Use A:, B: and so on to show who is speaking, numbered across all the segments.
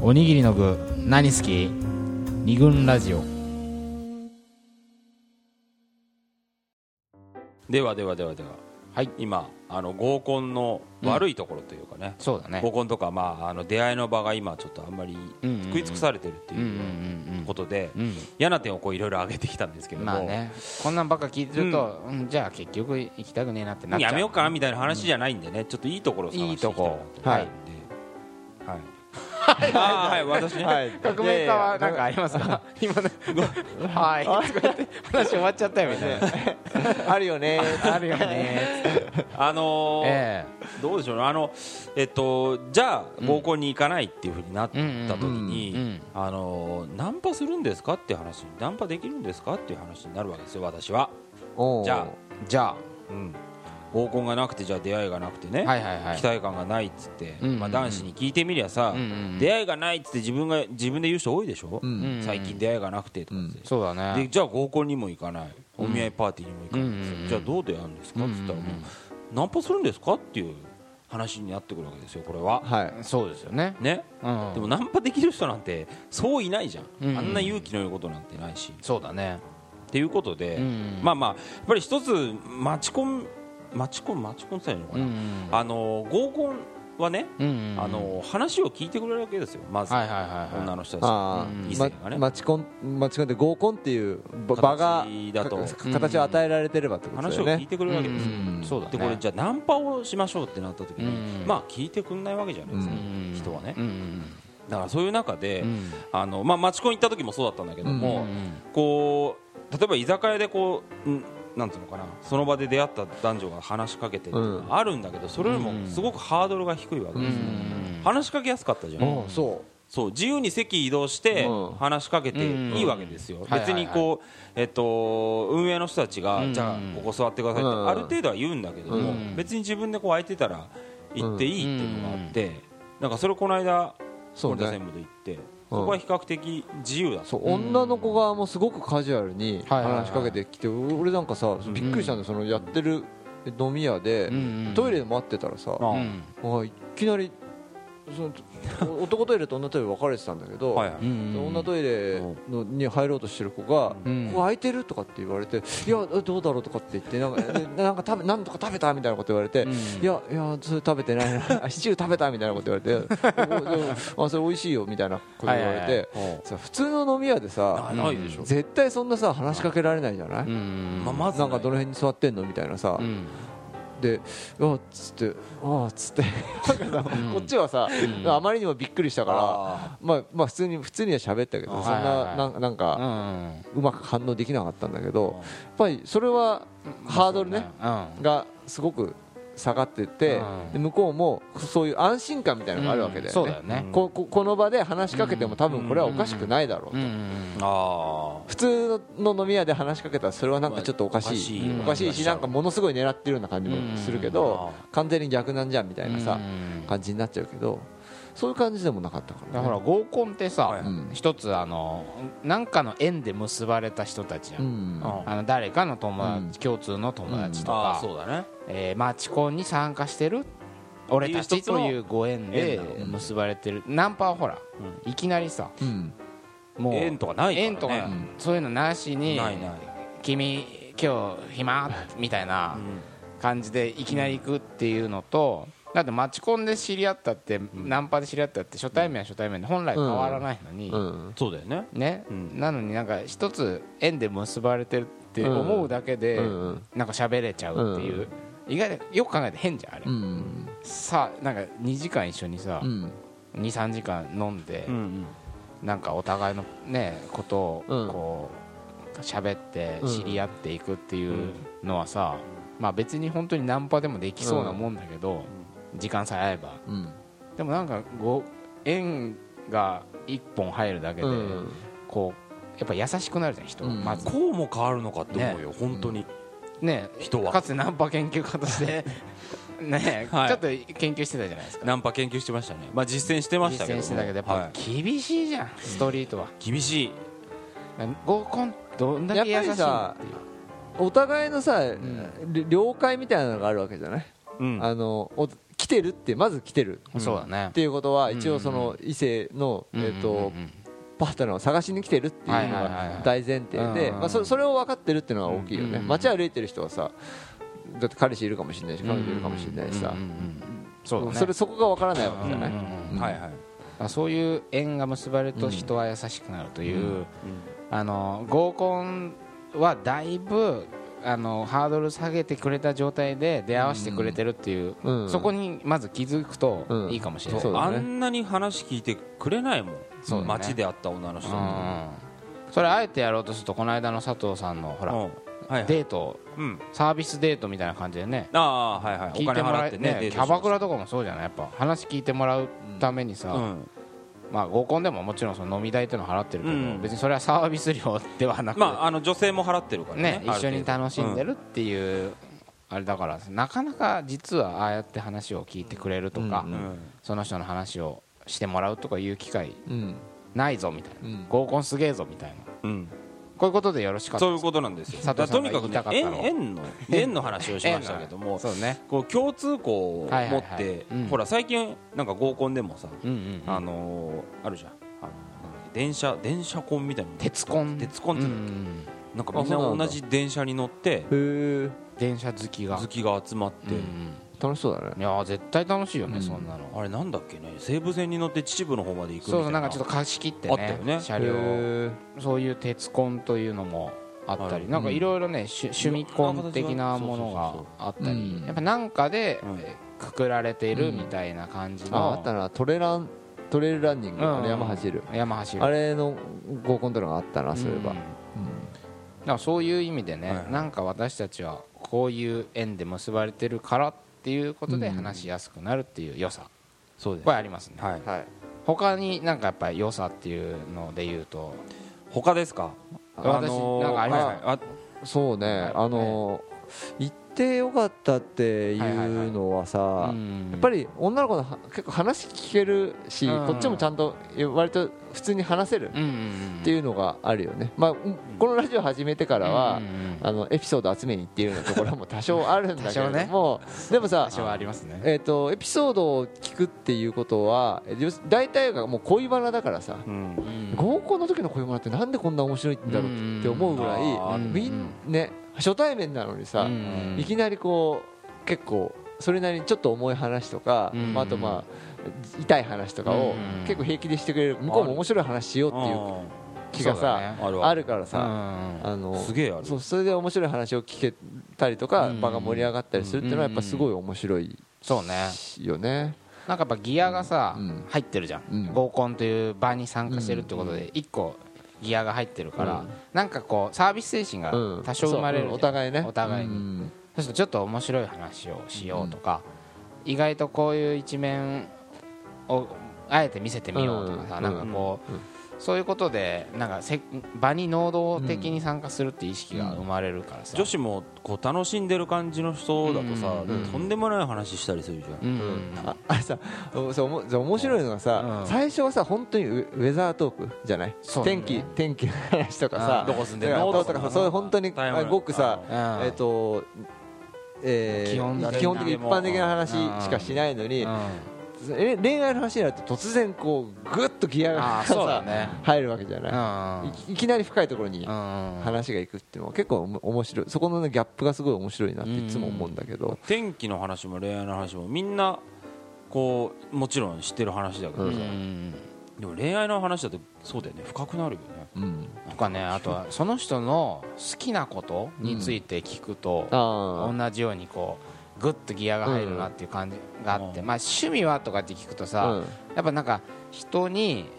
A: おにぎりの具何好き？二軍ラジオ。
B: ではではではでは。
A: はい
B: 今あの合コンの悪いところというかね、
A: そうだね。
B: 合コンとか、まあ、あの出会いの場が今ちょっとあんまり
A: うんうんうん。
B: 食い尽くされてるって
A: うんうん
B: いう
A: うん。
B: ことで、
A: うん。
B: 嫌な点をこういろいろ挙げてきたんですけども、
A: まあね。こんなんばっか聞いてると、うん。じゃあ結局行きたくねえなってなっちゃう。
B: やめようかなみたいな話じゃないんでね、ちょっといいところを探していきたいなと
A: いい
B: はい。はいはい。私ね、
C: はい。
A: 革命家は何かありますか？今のはい。話終わっちゃったよみたいな。
C: あるよね。
A: あるよね。
B: あのどうでしょうね。あのえっとじゃあ合コンに行かないっていうふうになった時に、あのーナンパするんですかっていう話ナンパできるんですかっていう話になるわけですよ私は、じゃ
A: じゃ
B: うん、合コンがなくてじゃあ出会いがなくてね、
A: あはいはいはい。
B: 期待感がないっつって、
A: うんうんうん。
B: まあ、男子に聞いてみりゃさ、
A: うんうんうん。
B: 出会いがないっつって自分が自分で言う人多いでしょ、
C: うん。
A: うん
B: 最近出会いがなくてとかって、
A: そうだね。
B: でじゃあ合コンにも行かない。お見合いパーティーにも行かない、
A: うんうんうん。
B: じゃあどう出会うんですかっつったらもう、ナンパするんですかっていう話になってくるわけですよこれは。
C: はい。
A: そうですよね。
B: ね、
A: うん。
B: でもナンパできる人なんてそういないじゃん、
A: うん
B: あんな勇気のいることなんてないし。
A: そうだね。
B: っていうことで、
A: うん
B: まあまあやっぱり一つマチコンマチコンマチコンって言ったらいいのかな、あの合コンはね、
A: うん
B: あの話を聞いてくれるわけですよまず、
A: はいはいはいはい。
B: 女の人たち
C: あ
A: うん
B: 異
C: あ、
B: 性がね。
C: ま、マチコンマチコンで合コンっていう場場が
B: 形だと。
C: か形を与えられてればってことだよね。
B: 話を聞いてくれるわけですよ、
A: うん。そうだね。
B: でこれじゃあナンパをしましょうってなった時に、
A: うん。
B: まあ聞いてくんないわけじゃないですか、
A: うん。
B: 人はね。
A: うんうん
B: だからそういう中で、
A: うん。
B: あのまあ、マチコン行った時もそうだったんだけども、
A: うんうん。
B: こう例えば居酒屋でこうんなんていうのかなその場で出会った男女が話しかけてっていうのがあるんだけどそれよりもすごくハードルが低いわけですよ、話しかけやすかったじゃん、
C: ああそ
B: そう。自由に席移動して
C: うん。
B: 話しかけて
A: うん
B: いいわけですよ、別にこう、えっと、運営の人たちが、
A: うん。
B: じゃあここ座ってくださいって、
C: うん。
B: ある程度は言うんだけども、
A: うん。
B: 別に自分でこう空いてたら行っていいっていうのがあって、なんかそれこの間森田専務で行ってそこは比較的自由だ
C: そう女の子側もすごくカジュアルに話しかけてきて俺なんかさびっくりしたんだよそのやってる飲み屋で
A: うん
C: トイレで待ってたらさ
B: あ
A: うん。
C: あいきなりその 男トイレと女トイレ分かれてたんだけど、
B: はい。はい
A: うん
C: 女トイレのに入ろうとしてる子が「
A: うん。
C: ここ空いてる?」とかって言われて「いやどうだろう?」とかって言ってなんかでなんか食べなんとか食べたみたいなこと言われて
A: うん「
C: いやいやそれ食べてない。な あシチュー食べた」みたいなこと言われてあ「それ美味しいよ」みたいなこと言われてさ普通の飲み屋でさ絶対そんなさ話しかけられないじゃない、
A: うん
B: まあ、まず
C: なんかどの辺に座ってんのみたいなさ、
A: うん
C: で「あっつって「あっつって。なんかさ
A: うん。
C: こっちはさ、
A: うん。
C: あまりにもびっくりしたから
B: あ
C: まあまあ普通に普通には喋ったけど
B: あ
C: そんないなんなん
A: う
C: か
A: ん
C: うまく反応できなかったんだけど
B: ー
C: やっぱりそれはハードルね。
A: うん。
C: がすごく下がってて
A: うん。
C: で向こうもそういう安心感みたいなのがあるわけだよね。
A: そうだよね。
C: こここの場で話しかけても多分これはおかしくないだろうと。
B: あ
C: 普通の飲み屋で話しかけたらそれはなんかちょっとおかしい
A: うん
C: おかしいしなんかものすごい狙ってるような感じもするけど完全に逆なんじゃんみたいなさ
A: うん。
C: 感じになっちゃうけどそういう感じでもなかったからね。
A: だから合コンってさ、
B: はい
C: うん。
A: 一つあのなんかの縁で結ばれた人たちじゃん、
C: うん。
B: あ
A: あの誰かの友達、
C: うん
A: 共通の友達と
B: あ
A: か、
B: ーそうだね。
A: えーマチコンに参加してる俺たちというご縁で結ばれてる。ナンパはほら、いきなりさ
C: うん。
A: もう
B: 縁とかないからね。
A: 縁とか
C: ん。
A: そういうのなしに
B: ないない。
A: 君今日暇？みたいな感じでいきなり行くっていうのとだってマチコンで知り合ったって、ナンパで知り合ったって初対面は初対面で本来変わらないのに、
C: うん。
B: そうだよね。
A: ね、
B: うん。
A: なのになんか一つ縁で結ばれてるって思うだけで、
C: うん。
A: なんか喋れちゃうっていう、意外とよく考えて変じゃんあれ、
C: うん。
A: さあなんか2時間一緒にさ
C: う、ん。
A: 23時間飲んで、
B: うん
A: なんかお互いのねことを
C: うん。
A: こう喋って
C: うん。
A: 知り合っていくっていうのはさ、まあ別に本当にナンパでもできそうなもんだけど、時間さえ合えば。
C: うん。
A: でもなんかご縁が一本入るだけで、
C: うん。
A: こうやっぱ優しくなるじゃん人。は、
C: うん。
A: まず。
B: こうも変わるのかって思うよ本当に。
A: ね。
B: 人は。
A: かつてナンパ研究家として ね、
B: はい。
A: ちょっと研究してたじゃないですか。
B: ナンパ研究してましたね。まあ実践してましたけど。
A: 実践してたけどやっぱ
B: はい。
A: 厳しいじゃん、ストリートは。
B: 厳しい。
A: 合コンどんだけ優しい
C: お互いのさ、り了解みたいなのがあるわけじゃない、
B: うん。
C: あのてるってまず来てる。
A: そうだね。
C: っていうことは一応その異性のえっとパートナーを探しに来てるっていうのが大前提で、
A: うん
C: まあ、そそれを分かってるっていうのが大きいよね、
A: うん
C: 街歩いてる人はさだって彼氏いるかもしれないし彼女いるかもしれないしさ、
A: そう
C: それそこが分からないわけじゃない、
B: はいはい
A: あそういう縁が結ばれると人は優しくなるという、あの合コンはだいぶあのハードル下げてくれた状態で出会わせてくれてるっていう、
C: うん。
A: そこにまず気づくと
C: うん。
A: いいかもしれない、
C: そうだね。
B: あんなに話聞いてくれないもん。
A: ね。
B: 街で会った女の人
A: うん。それあえてやろうとするとこの間の佐藤さんのほら、
B: うん。はいはい。
A: デート。
B: うん。
A: サービスデートみたいな感じでね。
B: ああはいはい。お金
A: 聞いてもら
B: 払ってね
A: キャバクラとかもそうじゃない？やっぱ話聞いてもらうためにさ、
B: うん
A: まあ合コンでももちろんその飲み代っていうのは払ってるけど、
B: うん。
A: 別にそれはサービス料ではなく、
B: まああの女性も払ってるからね
A: ね一緒に楽しんで
B: る
A: るっていう、あれだからなかなか実はああやって話を聞いてくれるとか、
C: うん
B: うん。
A: その人の話をしてもらうとかいう機会
C: うん。
A: ないぞみたいな、
C: うん。
A: 合コンすげえぞみたいな。
B: うん
A: こういうことでよろしかった
B: そういうことなんですよ。
A: 佐藤
B: とにかくね
A: 言いたかったの
B: 縁 縁の話をしましたけども
A: そうね。
B: こう共通項を持って
A: うん。
B: ほら最近なんか合コンでもさあのーあるじゃん。あの電車電車コンみたいなの。
A: 鉄コン
B: 鉄コンっていうの。
A: うん
B: なんかみん
C: な
B: 同じ電車に乗って
A: 電車好きが。
B: 好きが集まって
A: うん
C: 楽しそうだね。
A: いやー絶対楽しいよね、
C: うん。
A: そんなの。
B: あれなんだっけね？西武線に乗って秩父の方まで行くみた
A: そ
B: いうな。
A: そうなんかちょっと貸し切ってね
B: あったよね。
A: 車両そういう鉄コンというのもあったり、
B: はい。
A: なんかいろいろね、趣趣味コン的なものがあったり、
C: うん。
A: やっぱなんかで
B: うん。
A: えくくられているみたいな感じ
C: ああ
A: の、
C: ったなトレラントレイルランニング、
A: うん。
C: あれ山走る。
A: 山走る。
C: あれの合コンというのがあったなそういえば、
A: うん。だからそういう意味でね、
B: はい
A: なんか私たちはこういう縁で結ばれてるからっていうことで
C: うん
A: 話しやすくなるっていう良さ、
B: そうです。
A: これありますね、
B: はい。
C: はい。
A: 他になんかやっぱり良さっていうので言うと。
B: 他ですか？
A: 私なんかあります
B: はいはい。あ
C: そうね、あの行ってよかったっていうのはさ、やっぱ
A: り
C: り女の子のは結構話聞けるし、
A: うん。
C: こっちもちゃんと割と普通に話せるっていうのがあるよね、まあ、このラジオ始めてからは、あのエピソード集めにっていうようなところも多少あるんだけれども、でもさえー、とエピソードを聞くっていうことは大体がもう恋バナだからさ、
B: うん。
C: 合コンの時の恋バナってなんでこんな面白いんだろうって思うぐらい、みんね初対面なのにさ、
A: うん。
C: いきなりこう結構それなりにちょっと重い話とか、あ、あとまあ痛い話とかを
A: うん。
C: 結構平気でしてくれる。向こうも面白い話しようっていう気がさ、
A: ね。
B: ある
C: から
A: う
C: さ、
A: ん。
C: あの
B: すげえある。
C: そうそれで面白い話を聞けたりとか、
A: うん。
C: 場が盛り上がったりするっていうのはやっぱすごい面白い
A: そうね。
C: よね。
A: なんかやっぱギアがさ、
C: うん。
A: 入ってるじゃん。合コンという場に参加してるってことで一個ギアが入ってるから、
C: うん。
A: なんかこうサービス精神が
C: うん。
A: 多少生まれるじゃん。
C: お互いね。
A: お互いに、
C: うん。
A: そうするとちょっと面白い話をしようとか、意外とこういう一面をあえて見せてみようとかさ、
C: うん。
A: なんかこう、
C: うん
A: そういうことでなんかせ場に能動的に参加するって意識が生まれるからさ、
B: 女子もこう楽しんでる感じの人だとさ、
A: うん。
B: とんでもない話したりするじゃん、
A: うん。
C: ああれさそう面白いのがさ、
A: うん。
C: 最初はさ本当にウウェザートークじゃない、天気天気の話とかさ。
A: うん。どこ住んでる
C: だ
A: の？
C: とかさそういう本当にごくさ
A: うん。
C: えっ、とえー
A: 基本
C: 基本的に一般的な話しかしないのに、え恋愛の話になると突然こうグッとギアがさ、
A: ね。
C: 入るわけじゃ
A: う
C: ない、
A: ん
C: いいきなり深いところに
A: うん
C: 話がいくっていうのは結構面白い。そこの、ね、ギャップがすごい面白いなっていつも思うんだけど、
B: 天気の話も恋愛の話もみんなこうもちろん知ってる話だけどさ、
A: うん。
B: でも恋愛の話だとそうだよね。深くなるよね。
C: うん、
A: とかねあとはその人の好きなことについて聞くと、
C: あ
A: 同じようにこうグッとギアが入るなっていう感じがあって、
B: うん。
A: まあ趣味はとかって聞くと
C: あ、
A: さ、
C: うん。
A: やっぱなんか人に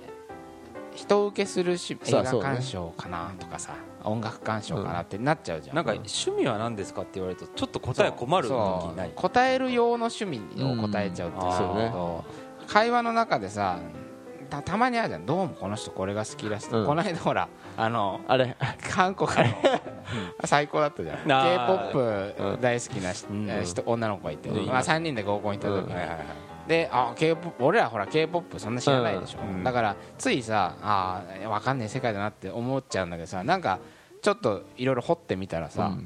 A: 人受けするし映画鑑賞かなとかさ、音楽鑑賞かなってなっちゃうじゃん、
B: なんか趣味は何ですかって言われるとちょっと答え困る時ない。
A: 答える用の趣味を答えちゃうっていうと会話の中でさたたまにあるじゃん。どうもこの人これが好きらしい、
C: うん。
A: この間ほらあの
C: あれ。
A: 韓国の最高だったじゃん。k
B: あ
A: p
B: ー
A: o p 大好きな人女の子がいて、
B: うん。
A: まあ、3人で合コン行った時に、であ俺らほら k p o p そんな知らないでしょ、
B: うん。
A: だからついさあー分かんない世界だなって思っちゃうんだけどさなんかちょっといろいろ掘ってみたらさ、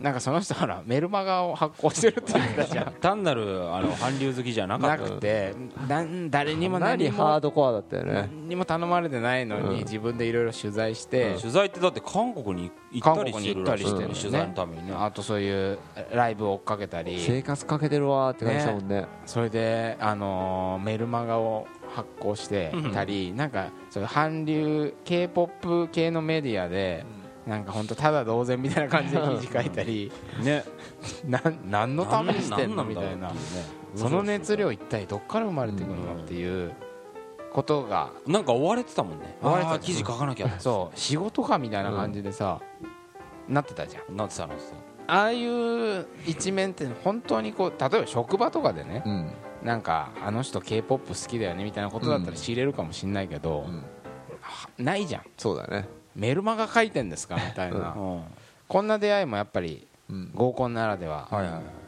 A: なんかその人ほらメルマガを発行してるって言ってたじゃん。
B: 単なるあの韓流好きじゃなか
A: な
B: った
A: くてなん誰にも何
C: 何ハー
A: も
C: ドコアだったよね。
A: 何にも頼まれてないのに自分でいろいろ取材して。
B: 取材ってだって韓国に行ったりしてるらしい
A: 韓国に行ったりしてる
B: 取材のためにね。
A: あとそういうライブを追っかけたり。
C: 生活かけてるわーって感じしたもんね。
A: それで、あのーメルマガを発行してたり、なんかそういう韓流 k p o p 系のメディアで、なんか本当ただ同然みたいな感じで記事書いたり。
B: ね。
A: なん何のためにしてんのみたいな。その熱量一体どっから生まれてくるのっていうことが。
B: なんか追われてたもんね。
A: 追われてた
B: 記事書かなきゃ。
A: そう。仕事かみたいな感じでさ、なってたじゃん。
B: なってたなって
A: ああいう一面って本当にこう例えば職場とかでね、
C: うん。
A: なんかあの人 k p o p 好きだよねみたいなことだったら仕入れるかもしんないけど、
C: ん。
A: はないじゃん。
C: そうだね
A: メルマガ書いてんですかみたいな、こんな出会いもやっぱり
C: うん。
A: 合コンならでは、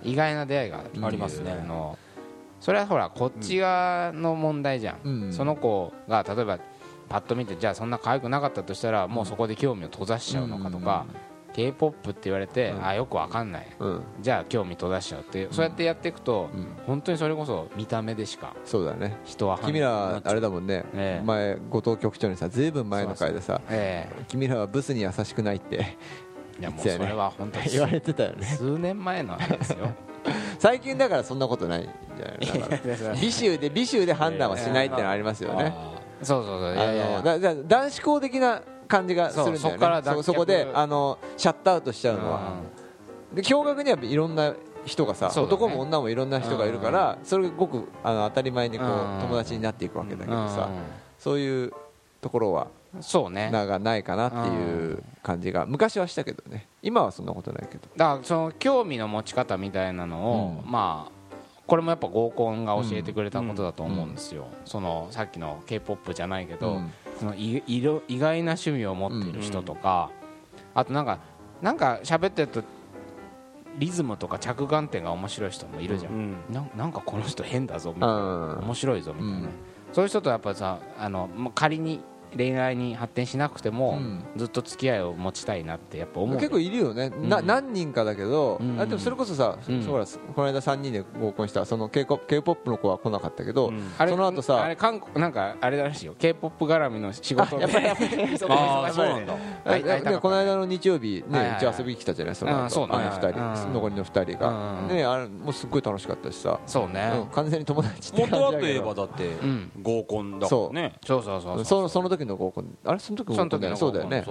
A: 意外な出会いがあ
B: りますね。
A: のそれはほらこっち側の問題じゃん。その子が例えばパッと見てじゃあそんな可愛くなかったとしたらもうそこで興味を閉ざしちゃうのかとか、k p o p って言われて、あよくわかんない。
C: うん。
A: じゃあ興味閉ざしちゃうっていうそうやってやっていくと、
C: うん。
A: 本当にそれこそ見た目でしか
C: そうだね。
A: 人は
C: 君らあれだもんね。
A: ええ。
C: 前後藤局長にさずいぶん前の回でさ
A: え
C: 君らはブスに優しくないって。
A: えいやもうそれは本当に
C: 言われてたよね。
A: 数年前のあれですよ。
C: 最近だからそんなことないんじゃない美醜で美醜で判断はしないってのはありますよね。
B: あ
A: そうそうそう。いや
C: 男子校的な感じがするんだよね。
A: そこから脱却。
C: そそこであのシャットアウトしちゃうのは。で共学にはいろんな人がさ、
A: ね。
C: 男も女もいろんな人がいるからそれがごくあの当たり前にこう
A: うん。
C: 友達になっていくわけだけどさ
A: うん。
C: そういうところは
A: そうね。
C: なんかないかなっていう感じが昔はしたけどね。今はそんなことないけど。
A: だからその興味の持ち方みたいなのを、まあこれもやっぱ合コンが教えてくれたことだと思うんですよ、そのさっきの k p o p じゃないけど、
C: うん
A: そのいいろ意外な趣味を持っている人とか、あとなんかなんか喋ってるとリズムとか着眼点が面白い人もいるじゃん、
B: うん
A: ななんかこの人変だぞみたいな。
C: うん。
A: 面白いぞみたいな、
C: うん。
A: そういう人とやっぱさあのもう仮に恋愛に発展しなくても、
C: うん。
A: ずっと付き合いを持ちたいなってやっぱ思う。
C: 結構いるよね、な
A: うん。
C: 何人かだけど、
A: うん。
C: あでもそれこそさ、
A: うん。
C: そらこの間3人で合コンしたその k p o p の子は来なかったけど、その後さ
A: あれ韓国なんかあれらしいよ。K p o p 絡みの仕事で。
C: あやっぱりやっぱり。
A: 忙
B: そうなんだ。
A: は
C: この間の日曜日、ね
A: はいはい。はいう
C: ち遊びに来たじゃないその
A: そうね。
C: あの二人、
A: うん。
C: 残りの2人が、
A: うん
C: ねあれもうすっごい楽しかったしさ、
A: そうね、
C: うん完全に友達って感じ
B: 元はといえばだって
A: ん。
B: 合コンだからね。
A: そう。そうそうそう
C: そのその時の合コンあれ？その時の合コンだよね？
A: そ
C: うだよね。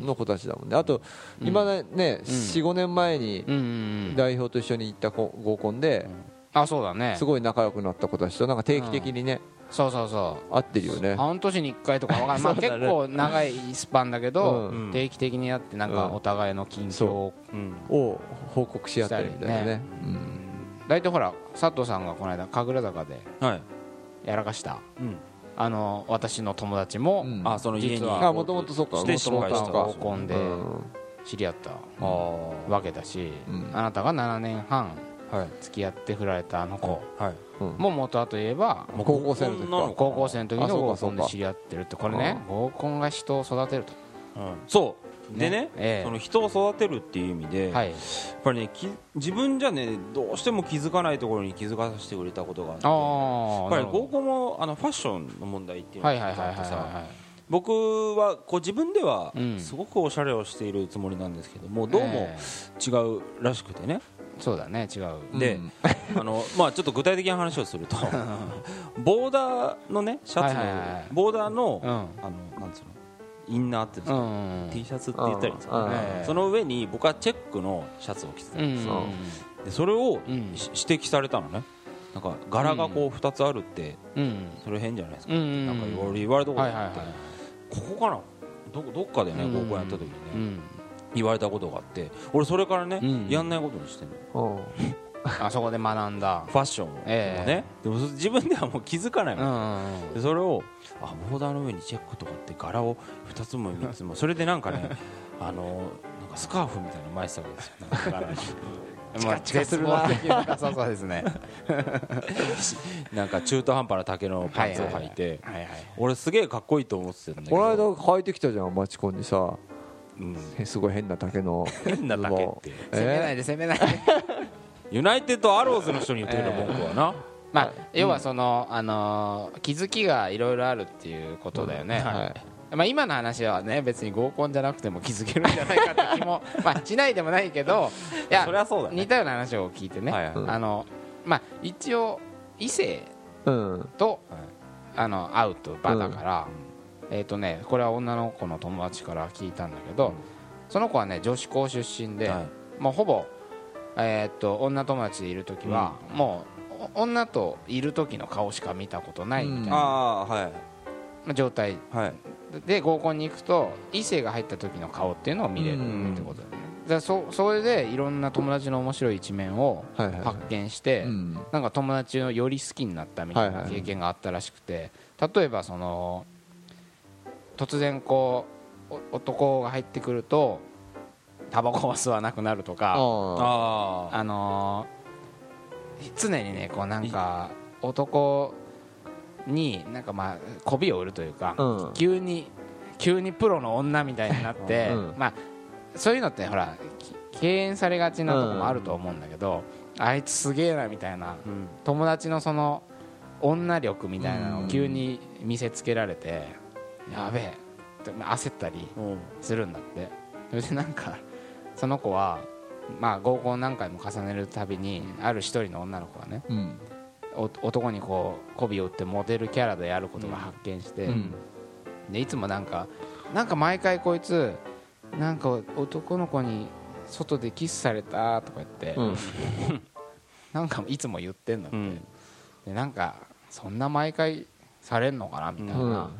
C: の子たちだもんね。あと今ね45年前に代表と一緒に行った子合コンで
A: あそうだね。
C: すごい仲良くなった子たちとなんか定期的にね
A: そうそうそう。
C: 会ってるよね。
A: 半年に1回とかわかんない、まあ、結構長いスパンだけど、
C: うん。
A: 定期的にやってなんか
C: うん
A: お互いの近況を
C: 報告し合ったりみたいなね。
A: 大体ほら佐藤さんがこの間神楽坂で
B: はい。
A: やらかした。
B: うん
A: あの私の友達も、
C: うん。
B: あその家に
A: 実は。
C: あもともとそうか
B: してした
A: 元々合コンで
C: うん。
A: 知り合った
B: あ
A: わけだし、
C: うん。
A: あなたが7年半付き合って振られたあの子も元はといえば
C: 高校生の時
B: の
A: 高校生の時の合コンで知り合ってるってこれね合コンが人を育てると。
B: うん。そうでね
A: ええ。
B: その人を育てるっていう意味でやっ
A: はい
B: ぱりねき自分じゃねどうしても気づかないところに気づかせてくれたことがあって
A: あ
B: や
A: あ
B: っぱり合コンもあのファッションの問題っていうのがあってさ
A: は
B: 僕はこう自分では
A: うん。
B: すごくおしゃれをしているつもりなんですけどもどうも
A: え
B: 違うらしくてね。
A: いそうだね違う。
B: で
C: うん。
B: あのまあちょっと具体的な話をするとボーダーのねシャツのボーダーの
A: うん。
B: あのなんつうのインナーっていうんです
A: う
B: か
A: ん
B: T シャツって言ったらいいんですか
C: うん
B: ね
A: ええ。
B: その上に僕はチェックのシャツを着てた
A: うん
C: そう
B: でそれを指摘されたのね。なんか柄がこう2つあるって
A: うん。
B: それ変じゃないですか。
A: うん
B: なんか言われたことがあって。ここかな？どどっかでね
A: うん
B: 合コンやった時にね
A: うん。
B: 言われたことがあって。俺それからね
A: うん。
B: やんないことにしてんの
C: うん
A: あそこで学んだ。
B: ファッションを。
A: ええ。
B: ね。でもそ自分ではもう気づかないも
A: うんん
B: でそれをあボーダーの上にチェックとかって柄を2つも3つも。それでなんかねあのなんかスカーフみたいなの巻いてたわけですよ。なんか柄に。
A: まあ絶望的な。そうそうですね。
B: なんか中途半端な丈のパンツを履いて。
A: はいはい
B: 俺すげえかっこいいと思ってたんだけど。
C: この間履いてきたじゃんマチコンにさ。
B: うん。
C: すごい変な竹の。
B: 変な竹って。
A: 攻めないで攻めないで
B: ユナイテッドアローズの人に言ってくれ文句はな。
A: まあ要はそのあのー気づきがいろいろあるっていうことだよね。
C: はい。
A: まあ今の話はね別に合コンじゃなくても気づけるんじゃないかって気も まあしないでもないけどいや
B: そりゃそうだね。
A: 似たような話を聞いてね。
B: はい。はい
A: あのまあ一応異性
C: うん。
A: とあの会うと場だから、えっ、とねこれは女の子の友達から聞いたんだけど、その子はね女子校出身で、
B: はい。
A: もうほぼ、えー、と女友達でいる時は、もうお女といる時の顔しか見たことないみたいな、
B: はい。
A: まあ状態。
B: はい。
A: で合コンに行くと異性が入った時の顔っていうのを見れる
C: うん。
A: ってことだよね。だそそれでいろんな友達の面白い一面を発見して、
C: うん。
A: なんか友達をより好きになったみたいな経験があったらしくて例えばその突然こうお男が入ってくるとタバコを吸わなくなるとか
C: あ
B: あ
A: のー常にねこうなんか男になんかまあ媚びを売るというか、
C: うん。
A: 急に急にプロの女みたいになって、
C: うん。
A: まあそういうのってほらき敬遠されがちなとこもあると思うんだけど、あいつすげえなみたいな
B: うん。
A: 友達のその女力みたいなのを急に見せつけられて、やべえって焦ったり
B: うん。
A: するんだって。それでなんかその子は、まあ、合コン何回も重ねるたびにある一人の女の子がね
C: うん。
A: お男にこう媚びを打ってモデルキャラでやることが発見して、
C: うん。
A: でいつもなんかなんか毎回こいつなんか男の子に外でキスされたとか言って、
C: うん。
A: なんかいつも言ってんだって、
B: うん。
A: でなんかそんな毎回されんのかなみたいな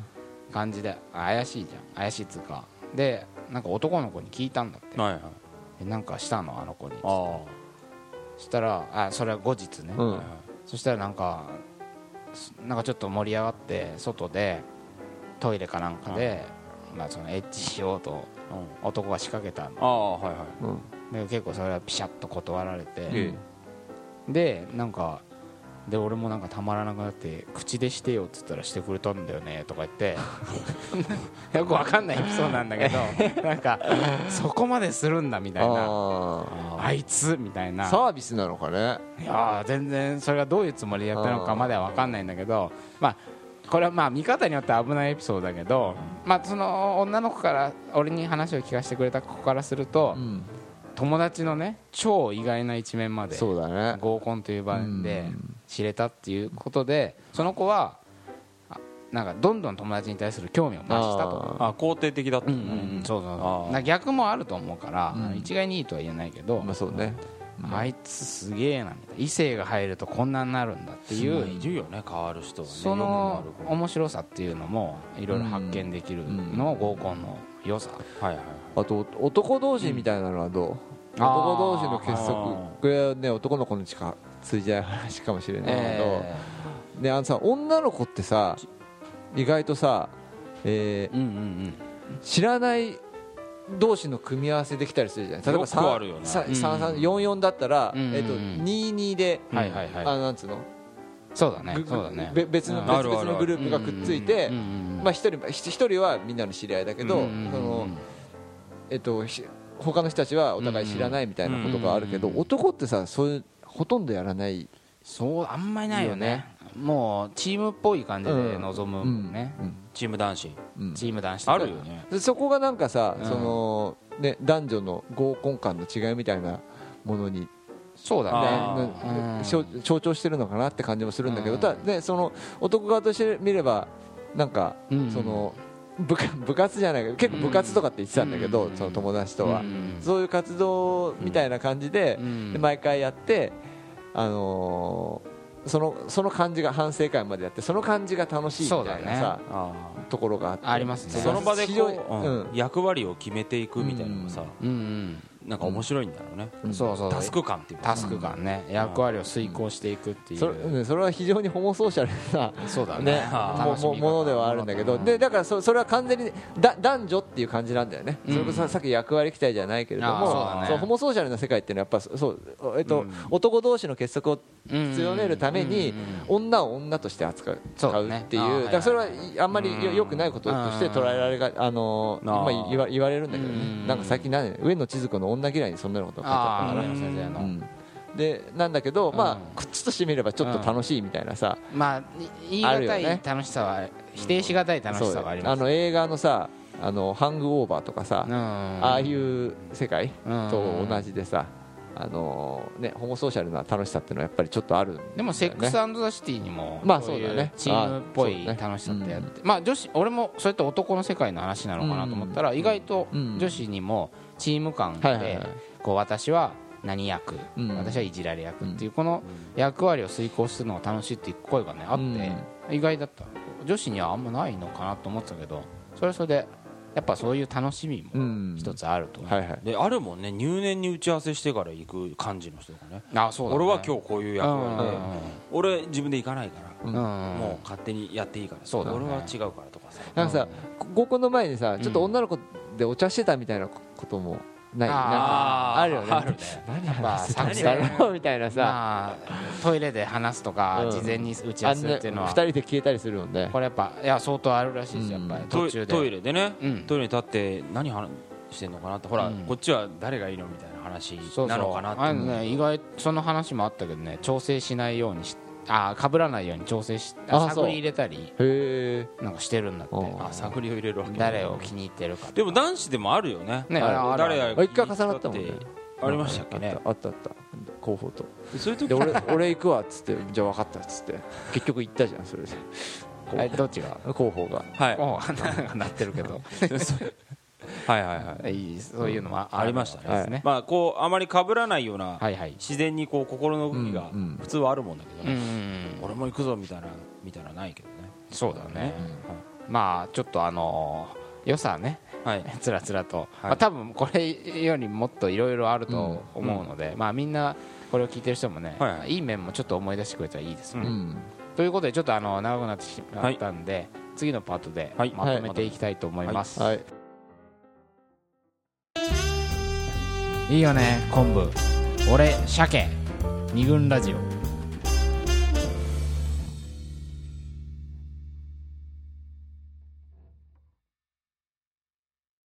A: 感じで怪しいじゃん。怪しいっつうか。でなんか男の子に聞いたんだって。
B: はいはい。
A: でなんかしたのあの子に。そしたらあそれは後日ね、
C: うん。
A: そしたらなんかすなんかちょっと盛り上がって外でトイレかなんかで、まあ、そのエッチしようと
B: うん。
A: 男が仕掛けたん
B: はいはい。
C: うん
A: で結構それはピシャッと断られて、
B: え。
A: でなんかで俺もなんかたまらなくなって口でしてよっつったらしてくれたんだよねとか言って。よくわかんないエピソードなんだけど なんかそこまでするんだみたいな。
C: あ
A: あいつみたいな。
C: ーサービスなのかね？
A: いやー全然それがどういうつもりでやったのかまでは分かんないんだけどまあこれはまあ見方によっては危ないエピソードだけど、まあ、その女の子から俺に話を聞かせてくれた子からすると、
C: うん。
A: 友達のね超意外な一面まで
C: そうだね。
A: 合コンという場で
C: うん
A: 知れたっていうことでその子はあなんかどんどん友達に対する興味を増したと。
B: あ肯定的だった。
A: うんうんうんそうそうそう。な逆もあると思うから、
C: うん。
A: 一概にいいとは言えないけど、
C: まあそうね。
A: あいつすげえなみたいな。異性が入るとこんなになるんだっていう。
B: いるよね変わる人はね。
A: その面白さっていうのもいろいろ発見できるのを合コンの良さ、
B: 子はいはい。
C: あと男同士みたいなのはどう、男同士の結束。これはね男の子にしか通じない話かもしれないけど、
A: え
C: であのさ女の子ってさ意外とさ、え
A: ーうんうん
C: ー知らない同士の組み合わせできたりするじゃない？例えば
B: よくあるよね
C: 3344だったら、
A: うんうんうん。
C: えっと22で、
A: うんはいはいはい。
C: あのなんつうの？
A: そうだね
C: ぐ
A: そうだね。
C: べ別の
A: うん。
C: 別々のグループがくっついて一人一一人はみんなの知り合いだけど、
A: うんうんうん。
C: そのえっとひ他の人たちはお互い知らないみたいなことがあるけど、男ってさそういうほとんどやらない。
A: そうあんまりないよね。もうチームっぽい感じで臨むね、
C: うん。
B: チーム男子。
C: うん。
A: チーム男子とか。
B: あるよね。
C: でそこがなんかさ、
A: うん。
C: そのね、男女の合コン感の違いみたいなものに、ね
A: そうだね。
C: 象象徴してるのかなって感じもするんだけど、
A: うん。
C: ただね、その男側として見ればなんか、
A: うん。
C: その部下 部活じゃないけど結構部活とかって言ってたんだけど、
A: うん。
C: その友達とは、
A: うん。
C: そういう活動みたいな感じで,、
A: うん。
C: で毎回やって、あのーそのその感じが反省会までやってその感じが楽しいみたいな
A: そう
C: さ、
B: あ
C: ところがあって。
A: ありますね。
B: あその場でこう、
C: うん。
B: 役割を決めていくみたいなのがさ、
A: うんうん
B: なんか面白いんだろうね、
A: そうそう。
B: タスク感っていうか。
A: タスク感ね。役割を遂行していくっていう。
C: それうんそれは非常にホモソーシャルな
A: そうだね。
C: ねももものではあるんだけど。でだからそそれは完全にだ男女っていう感じなんだよね、それこそさっき役割期待じゃないけれども
A: あーそうだね。
C: そうホモソーシャルな世界っていうのはやっぱそう、えっと男同士の結束を強めるために女を女として扱う
A: そうだね。
C: っていう。だからそれはあんまりよ
A: うん
C: 良くないこととして捉えられがあのー。まあ言わ言われるんだけど
A: うん
C: ねなんか最近何上野千鶴子の女嫌いにそんなことが書いてあったから。
A: 先生の。
C: うん。でなんだけど、まあ
A: うん。
C: こっちとしてみればちょっと楽しいみたいなさ、
A: まあい言い難い楽しさは否定しがたい楽しさがあります。
C: そうあの映画のさあのハングオーバーとかさ、
A: うん。
C: ああいう世界
A: うん
C: と同じでさ、あのね、ホモソーシャルな楽しさっていうのはやっぱりちょっとあるね。
A: でもセックスザ・シティにも
C: まあ
A: そう
C: だね。
A: チームっぽい楽しさってやってまあ女子俺もそうやって男の世界の話なのかなと思ったら意外と
C: うん
A: 女子にもチーム感でこう私は何役
C: うん
A: 私はいじられ役ってい。うこの役割を遂行するのが楽しいっていう声がねあって意外だった女子にはあん。まないのかなと思ってたけどそれはそれでやっぱそういう楽しみも
C: うん。
A: 一つあると思う
C: はいはい。
B: であるもんね入念に打ち合わせしてから行く感じの人とかね。
A: あそうだね。
B: 俺は今日こういう役割で、
A: うん
B: 俺自分で行かないから、
A: うん
B: もう勝手にやっていいから
A: そうだね。
B: 俺は違うからとかさ。
C: なんかさ合コンの前にさちょっと女の子でお茶してたみたいなこともない、なんか
A: あ
C: るよね。
B: あるね。
C: 何
A: まあ
C: 話してたんだろうみたいなさ、
A: まあトイレで話すとか
C: うん。
A: 事前に打ち合わせっていうのは。
C: な二人で消えたりするもんね。
A: これやっぱいや相当あるらしいですやっぱり。
B: トイ
A: 途中で。
B: トイレでね、
A: うん。
B: トイレに立って何話してんのかなって。ほら、
A: うん。
B: こっちは誰がいいのみたいな話なのかなって
A: あのね意外その話もあったけどね調整しないようにしあ被らないように調整し
C: あそう。
A: 探り入れたりなんかしてるんだって。
C: うん
B: あ探りを入れるわけ
A: 誰を気に入ってるか
B: でも男子でもあるよね。
A: ね
B: あ誰や
C: あ一回重なったもんね。
B: ありましたっけ？ね
C: あった。あったあった。候補と
B: そういう時
C: で俺俺行くわっつってじゃあ分かったっつって。結局行ったじゃんそれで。
A: えどっちが？
C: 候補が。
B: はい。
A: なってるけど
B: はいはいはい。
A: いいそういうのも
B: ありました
A: ね。
B: まあこうあまり被らないような
A: はいはい。
B: 自然にこう心の動きが
C: うんうん
B: 普通はあるもんだけど
A: うんう
B: ね
A: ん。
B: 俺も行くぞみたいなみたいなのはないけどね。
A: そうだね。まあちょっとあのー良さね
B: はい。
A: つらつらと、まあ、多分これよりもっといろいろあると思うので、まあ、みんなこれを聞いてる人もね、
B: はいはい。
A: いい面もちょっと思い出してくれたらいいですね。
C: うん。
A: ということでちょっとあの長くなってしまったんで、次のパートで
B: はい。
A: まとめていきたいと思います、
C: はい
A: い、いよね昆布。俺鮭。二軍ラジオ。